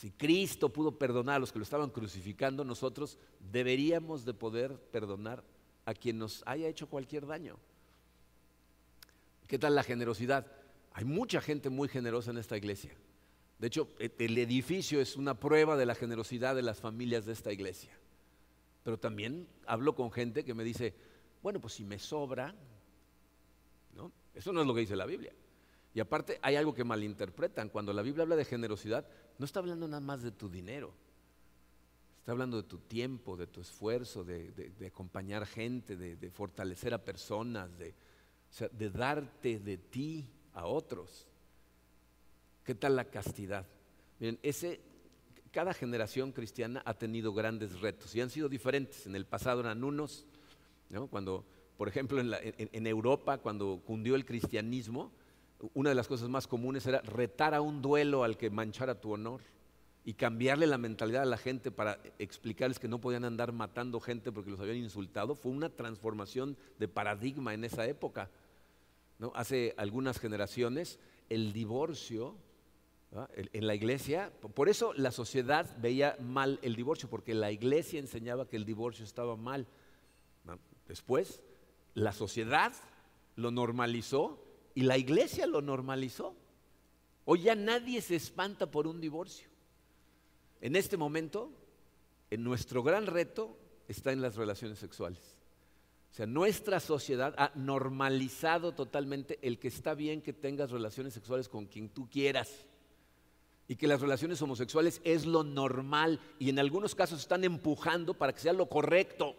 Si Cristo pudo perdonar a los que lo estaban crucificando, nosotros deberíamos de poder perdonar a quien nos haya hecho cualquier daño. ¿Qué tal la generosidad? Hay mucha gente muy generosa en esta iglesia. De hecho, e, el edificio es una prueba de la generosidad de las familias de esta iglesia. Pero también hablo con gente que me dice, bueno, pues si me sobra, ¿no? Eso no es lo que dice la Biblia. Y aparte hay algo que malinterpretan. Cuando la Biblia habla de generosidad, no está hablando nada más de tu dinero. Está hablando de tu tiempo, de tu esfuerzo, de, acompañar gente, de fortalecer a personas, de, de darte de ti a otros. ¿Qué tal la castidad? Miren, ese, cada generación cristiana ha tenido grandes retos y han sido diferentes. En el pasado eran unos, cuando, por ejemplo, en, en, Europa, cuando cundió el cristianismo, una de las cosas más comunes era retar a un duelo al que manchara tu honor y cambiarle la mentalidad a la gente para explicarles que no podían andar matando gente porque los habían insultado. Fue una transformación de paradigma en esa época. Hace algunas generaciones el divorcio en la iglesia, por eso la sociedad veía mal el divorcio, porque la iglesia enseñaba que el divorcio estaba mal. Después, la sociedad lo normalizó y la iglesia lo normalizó. Hoy ya nadie se espanta por un divorcio. En este momento, en nuestro gran reto está en las relaciones sexuales. O sea, nuestra sociedad ha normalizado totalmente el que está bien que tengas relaciones sexuales con quien tú quieras. Y que las relaciones homosexuales es lo normal y en algunos casos están empujando para que sea lo correcto.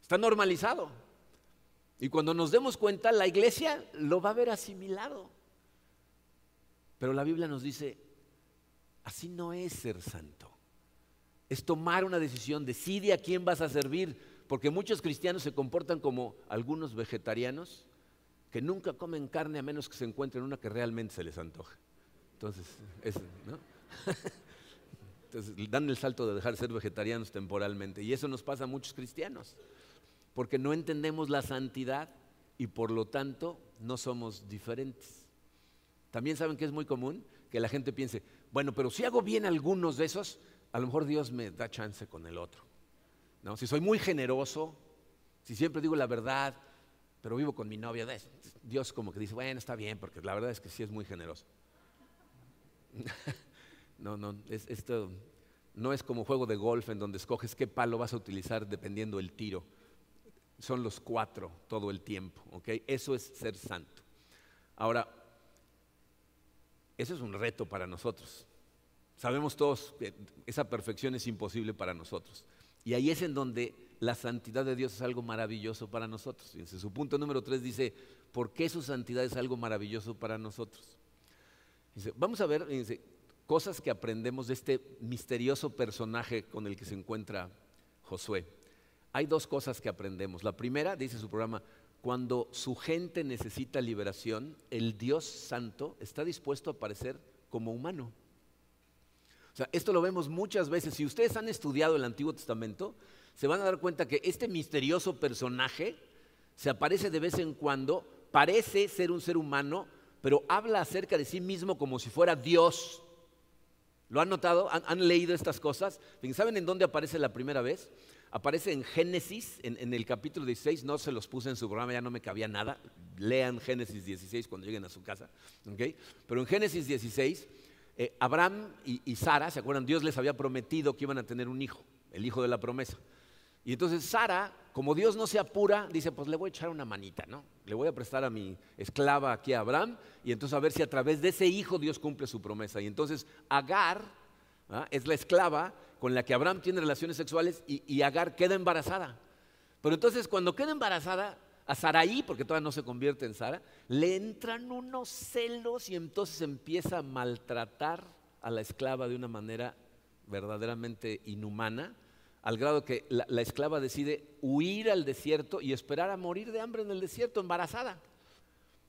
Está normalizado. Y cuando nos demos cuenta, la iglesia lo va a ver asimilado. Pero la Biblia nos dice, así no es ser santo. Es tomar una decisión, decide a quién vas a servir porque muchos cristianos se comportan como algunos vegetarianos que nunca comen carne a menos que se encuentren una que realmente se les antoje. Entonces, Entonces dan el salto de dejar de ser vegetarianos temporalmente. Y eso nos pasa a muchos cristianos, porque no entendemos la santidad y por lo tanto no somos diferentes. También saben que es muy común que la gente piense, bueno, pero si hago bien algunos de esos, a lo mejor Dios me da chance con el otro. Si soy muy generoso, si siempre digo la verdad, pero vivo con mi novia, Dios como que dice, bueno, está bien, porque la verdad es que sí es muy generoso. no, no, esto no es como juego de golf en donde escoges qué palo vas a utilizar dependiendo del tiro. Son los cuatro todo el tiempo, ¿ok? Eso es ser santo. Ahora, eso es un reto para nosotros. Sabemos todos que esa perfección es imposible para nosotros. Y ahí es en donde la santidad de Dios es algo maravilloso para nosotros. Fíjense, su punto número tres dice, ¿por qué su santidad es algo maravilloso para nosotros? vamos a ver cosas que aprendemos de este misterioso personaje con el que se encuentra Josué. Hay dos cosas que aprendemos. La primera, dice su programa, cuando su gente necesita liberación, el Dios santo está dispuesto a aparecer como humano. O sea, esto lo vemos muchas veces. Si ustedes han estudiado el Antiguo Testamento, se van a dar cuenta que este misterioso personaje se aparece de vez en cuando, parece ser un ser humano, pero habla acerca de sí mismo como si fuera Dios. ¿Lo han notado? ¿Han, leído estas cosas? ¿Saben en dónde aparece la primera vez? Aparece en Génesis, en, el capítulo 16, no se los puse en su programa, ya no me cabía nada. Lean Génesis 16 cuando lleguen a su casa. Pero en Génesis 16, eh, Abraham y, y Sara, ¿se acuerdan? Dios les había prometido que iban a tener un hijo, el hijo de la promesa. Y entonces Sara, como Dios no se apura, dice, pues le voy a echar una manita, ¿no? Le voy a prestar a mi esclava aquí a Abraham y entonces a ver si a través de ese hijo Dios cumple su promesa. Y entonces Agar ¿ah? es la esclava con la que Abraham tiene relaciones sexuales y, Agar queda embarazada. Pero entonces cuando queda embarazada, a Saraí, porque todavía no se convierte en Sara, le entran unos celos y entonces empieza a maltratar a la esclava de una manera verdaderamente inhumana, al grado que la, la, esclava decide huir al desierto y esperar a morir de hambre en el desierto, embarazada.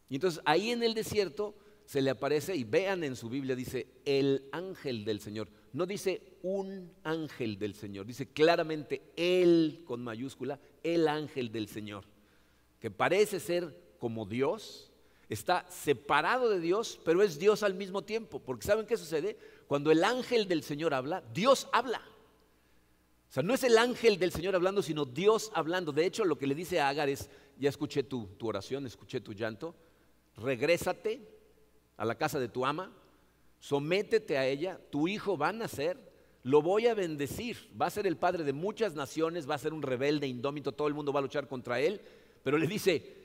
Y entonces ahí en el desierto se le aparece, y vean en su Biblia, dice el ángel del Señor. No dice un ángel del Señor, dice claramente él con mayúscula, el ángel del Señor, que parece ser como Dios, está separado de Dios, pero es Dios al mismo tiempo. Porque ¿saben qué sucede? Cuando el ángel del Señor habla, Dios habla. O sea, no es el ángel del Señor hablando, sino Dios hablando. De hecho, lo que le dice a Agar es, ya escuché tu, tu oración, escuché tu llanto, regrésate a la casa de tu ama, sométete a ella, tu hijo va a nacer, lo voy a bendecir, va a ser el padre de muchas naciones, va a ser un rebelde indómito, todo el mundo va a luchar contra él, pero le dice,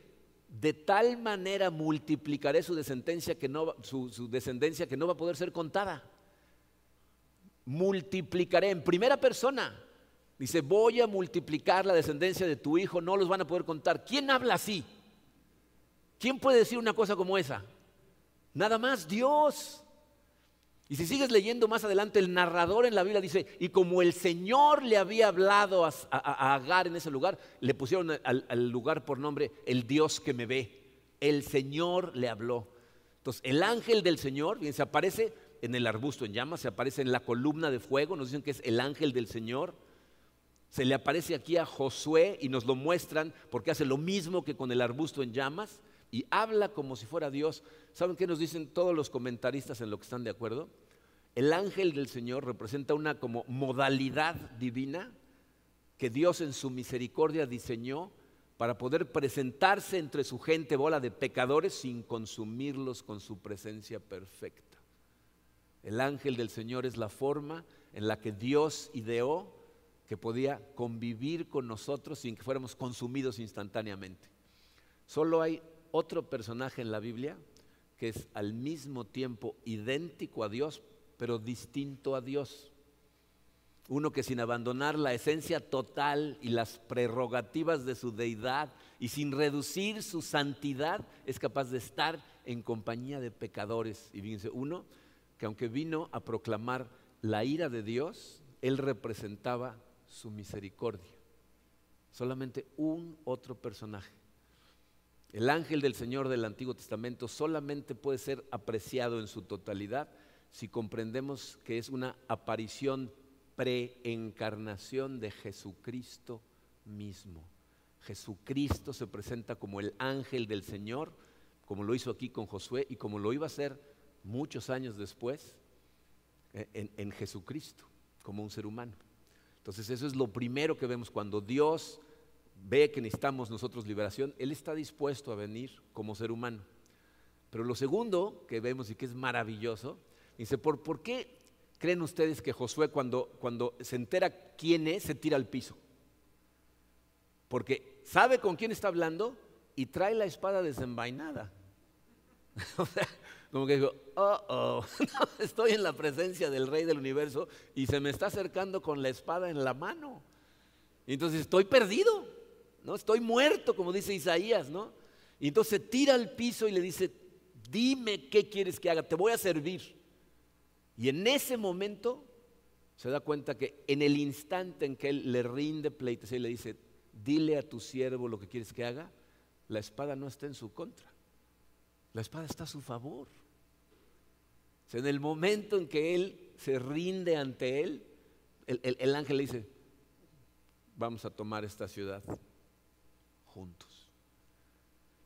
de tal manera multiplicaré su descendencia que no, su, su descendencia que no va a poder ser contada. Multiplicaré en primera persona. Dice, voy a multiplicar la descendencia de tu hijo, no los van a poder contar. ¿Quién habla así? ¿Quién puede decir una cosa como esa? Nada más Dios. Y si sigues leyendo más adelante, el narrador en la Biblia dice, y como el Señor le había hablado a, Agar en ese lugar, le pusieron al, lugar por nombre el Dios que me ve. El Señor le habló. Entonces, el ángel del Señor, bien, se aparece en el arbusto en llamas, se aparece en la columna de fuego, nos dicen que es el ángel del Señor. Se le aparece aquí a Josué y nos lo muestran porque hace lo mismo que con el arbusto en llamas y habla como si fuera Dios. ¿Saben qué nos dicen todos los comentaristas en lo que están de acuerdo? El ángel del Señor representa una como modalidad divina que Dios en su misericordia diseñó para poder presentarse entre su gente bola de pecadores sin consumirlos con su presencia perfecta. El ángel del Señor es la forma en la que Dios ideó que podía convivir con nosotros sin que fuéramos consumidos instantáneamente. Solo hay otro personaje en la Biblia que es al mismo tiempo idéntico a Dios, pero distinto a Dios. Uno que sin abandonar la esencia total y las prerrogativas de su deidad y sin reducir su santidad, es capaz de estar en compañía de pecadores. Y fíjense, uno que aunque vino a proclamar la ira de Dios, él representaba su misericordia. Solamente un otro personaje el ángel del Señor del Antiguo Testamento solamente puede ser apreciado en su totalidad si comprendemos que es una aparición preencarnación de Jesucristo mismo. Jesucristo se presenta como el ángel del Señor, como lo hizo aquí con Josué y como lo iba a hacer muchos años después eh, en, en Jesucristo, como un ser humano. Entonces eso es lo primero que vemos cuando Dios ve que necesitamos nosotros liberación, Él está dispuesto a venir como ser humano. Pero lo segundo que vemos y que es maravilloso, dice, ¿por, ¿por qué creen ustedes que Josué cuando, cuando se entera quién es, se tira al piso? Porque sabe con quién está hablando y trae la espada desenvainada. o sea, como que digo, oh, oh, estoy en la presencia del rey del universo y se me está acercando con la espada en la mano. Entonces estoy perdido. ¿no? Estoy muerto, como dice Isaías, ¿no? Y entonces tira al piso y le dice, dime qué quieres que haga, te voy a servir. Y en ese momento se da cuenta que en el instante en que él le rinde pleitesía y le dice, dile a tu siervo lo que quieres que haga, la espada no está en su contra, la espada está a su favor. en el momento en que él se rinde ante él, el ángel le dice, vamos a tomar esta ciudad juntos.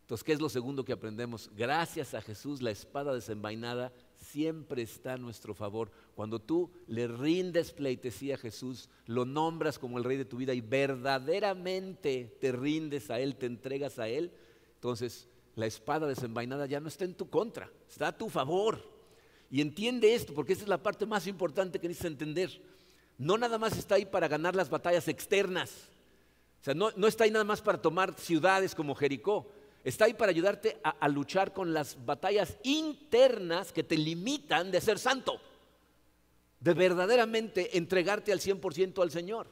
Entonces, ¿qué es lo segundo que aprendemos? Gracias a Jesús la espada desenvainada siempre está a nuestro favor. Cuando tú le rindes pleitesía a Jesús, lo nombras como el rey de tu vida y verdaderamente te rindes a Él, te entregas a Él, entonces la espada desenvainada ya no está en tu contra, está a tu favor. Y entiende esto, porque esta es la parte más importante que necesitas entender. No nada más está ahí para ganar las batallas externas. O sea, no, no está ahí nada más para tomar ciudades como Jericó. Está ahí para ayudarte a, luchar con las batallas internas que te limitan de ser santo. De verdaderamente entregarte al 100% al Señor.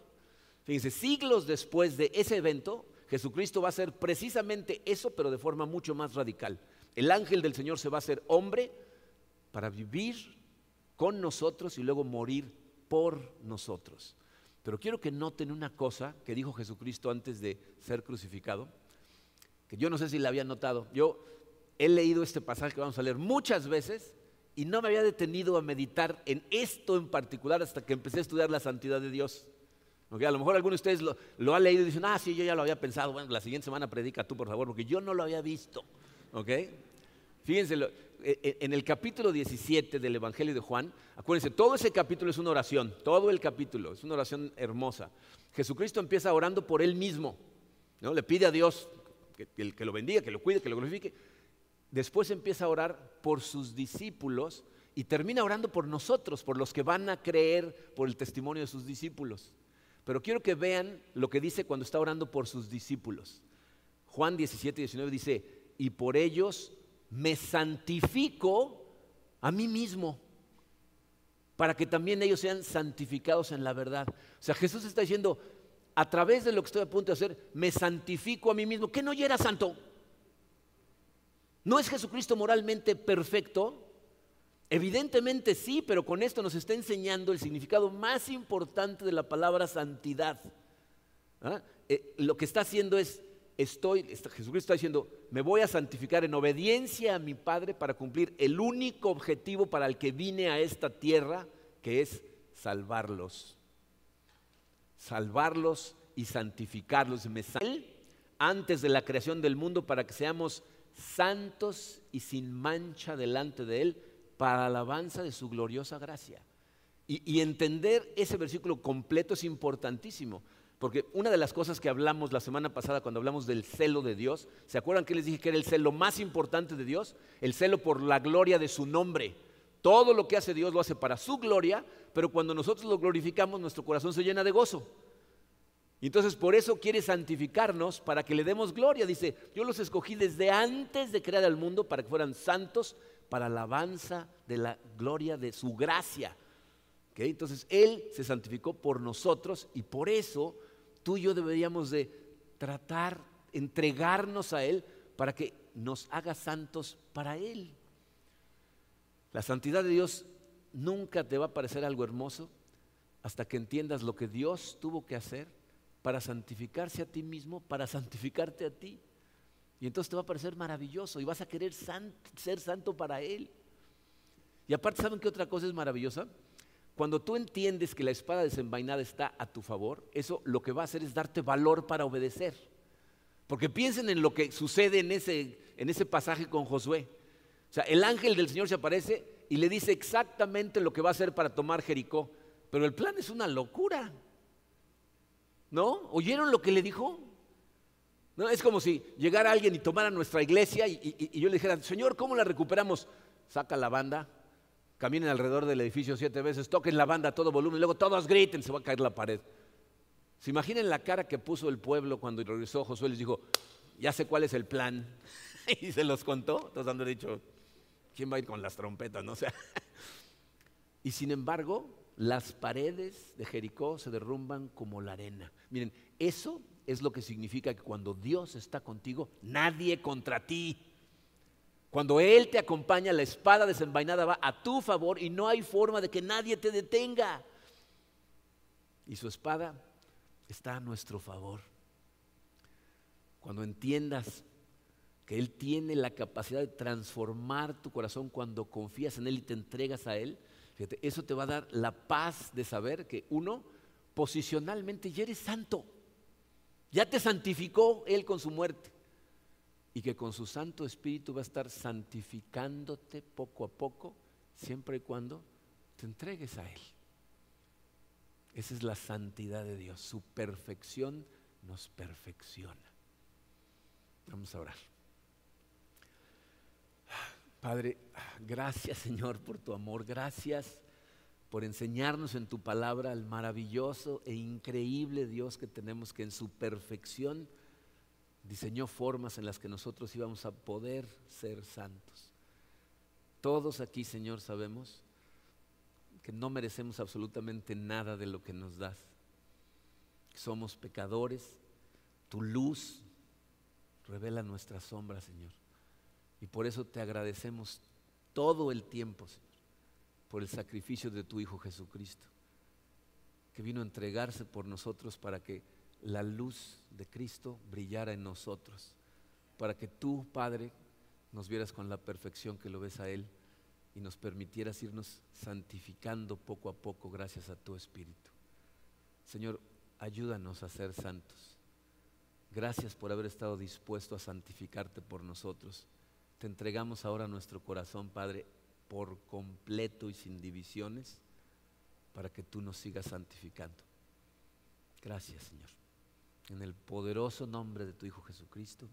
Fíjense, siglos después de ese evento, Jesucristo va a hacer precisamente eso, pero de forma mucho más radical. El ángel del Señor se va a hacer hombre para vivir con nosotros y luego morir por nosotros. Pero quiero que noten una cosa que dijo Jesucristo antes de ser crucificado, yo no sé si la había notado. Yo he leído este pasaje que vamos a leer muchas veces y no me había detenido a meditar en esto en particular hasta que empecé a estudiar la santidad de Dios. A lo mejor alguno de ustedes lo, ha leído y dicen, ah, sí, yo ya lo había pensado. Bueno, la siguiente semana predica tú, por favor, porque yo no lo había visto. ¿Ok? Fíjense, e, e, en el capítulo 17 del Evangelio de Juan, acuérdense, todo ese capítulo es una oración, todo el capítulo es una oración hermosa. Jesucristo empieza orando por él mismo, ¿no? le pide a Dios que, que lo bendiga, que lo cuide, que lo glorifique. Después empieza a orar por sus discípulos y termina orando por nosotros, por los que van a creer por el testimonio de sus discípulos. Pero quiero que vean lo que dice cuando está orando por sus discípulos. Juan 17, 19 dice, y por ellos me santifico a mí mismo, para que también ellos sean santificados en la verdad. O sea, Jesús está diciendo, a través de lo que estoy a punto de hacer, me santifico a mí mismo. ¿Que no ya era santo? ¿No es Jesucristo moralmente perfecto? Evidentemente sí, pero con esto nos está enseñando el significado más importante de la palabra santidad. ¿Ah? Eh, lo que está haciendo es, estoy, Jesucristo está diciendo, me voy a santificar en obediencia a mi Padre para cumplir el único objetivo para el que vine a esta tierra, que es salvarlos. Salvarlos y santificarlos. Me antes de la creación del mundo para que seamos santos y sin mancha delante de Él para alabanza de su gloriosa gracia. Y, entender ese versículo completo es importantísimo, porque una de las cosas que hablamos la semana pasada cuando hablamos del celo de Dios, ¿se acuerdan que les dije que era el celo más importante de Dios? El celo por la gloria de su nombre. Todo lo que hace Dios lo hace para su gloria, pero cuando nosotros lo glorificamos, nuestro corazón se llena de gozo. Entonces por eso quiere santificarnos para que le demos gloria. Dice, yo los escogí desde antes de crear al mundo para que fueran santos para alabanza de la gloria de su gracia. Entonces Él se santificó por nosotros y por eso tú y yo deberíamos de tratar, entregarnos a Él para que nos haga santos para Él. La santidad de Dios nunca te va a parecer algo hermoso hasta que entiendas lo que Dios tuvo que hacer para santificarse a ti mismo, para santificarte a ti. Y entonces te va a parecer maravilloso y vas a querer ser santo para Él. Y aparte, ¿saben qué otra cosa es maravillosa? Cuando tú entiendes que la espada desenvainada está a tu favor, eso lo que va a hacer es darte valor para obedecer. Porque piensen en lo que sucede en ese, en ese pasaje con Josué. O sea, el ángel del Señor se aparece y le dice exactamente lo que va a hacer para tomar Jericó. Pero el plan es una locura. ¿No? ¿Oyeron lo que le dijo? No, es como si llegara alguien y tomara nuestra iglesia y, yo le dijera, Señor, ¿cómo la recuperamos? Saca la banda, caminen alrededor del edificio siete veces, toquen la banda a todo volumen, y luego todos griten, se va a caer la pared. ¿Se imaginen la cara que puso el pueblo cuando regresó Josué? Les dijo, ya sé cuál es el plan. y se los contó. Entonces han dicho, ¿quién va a ir con las trompetas? No sea. y sin embargo, las paredes de Jericó se derrumban como la arena. Miren, eso es lo que significa que cuando Dios está contigo, nadie contra ti. Cuando Él te acompaña, la espada desenvainada va a tu favor y no hay forma de que nadie te detenga. Y su espada está a nuestro favor. Cuando entiendas que Él tiene la capacidad de transformar tu corazón cuando confías en Él y te entregas a Él, eso te va a dar la paz de saber que uno, posicionalmente ya eres santo. Ya te santificó Él con su muerte. Y que con su Santo Espíritu va a estar santificándote poco a poco siempre y cuando te entregues a Él. Esa es la santidad de Dios, su perfección nos perfecciona. Vamos a orar. Padre, gracias Señor por tu amor, gracias por enseñarnos en tu palabra el maravilloso e increíble Dios que tenemos que en su perfección diseñó formas en las que nosotros íbamos a poder ser santos. Todos aquí, Señor, sabemos que no merecemos absolutamente nada de lo que nos das. Somos pecadores, tu luz revela nuestra sombra, Señor. Y por eso te agradecemos todo el tiempo, Señor, por el sacrificio de tu Hijo Jesucristo, que vino a entregarse por nosotros para que la luz de Cristo brillara en nosotros, para que tú, Padre, nos vieras con la perfección que lo ves a Él y nos permitieras irnos santificando poco a poco gracias a tu Espíritu. Señor, ayúdanos a ser santos. Gracias por haber estado dispuesto a santificarte por nosotros. Te entregamos ahora nuestro corazón, Padre, por completo y sin divisiones, para que tú nos sigas santificando. Gracias, Señor. En el poderoso nombre de tu Hijo Jesucristo.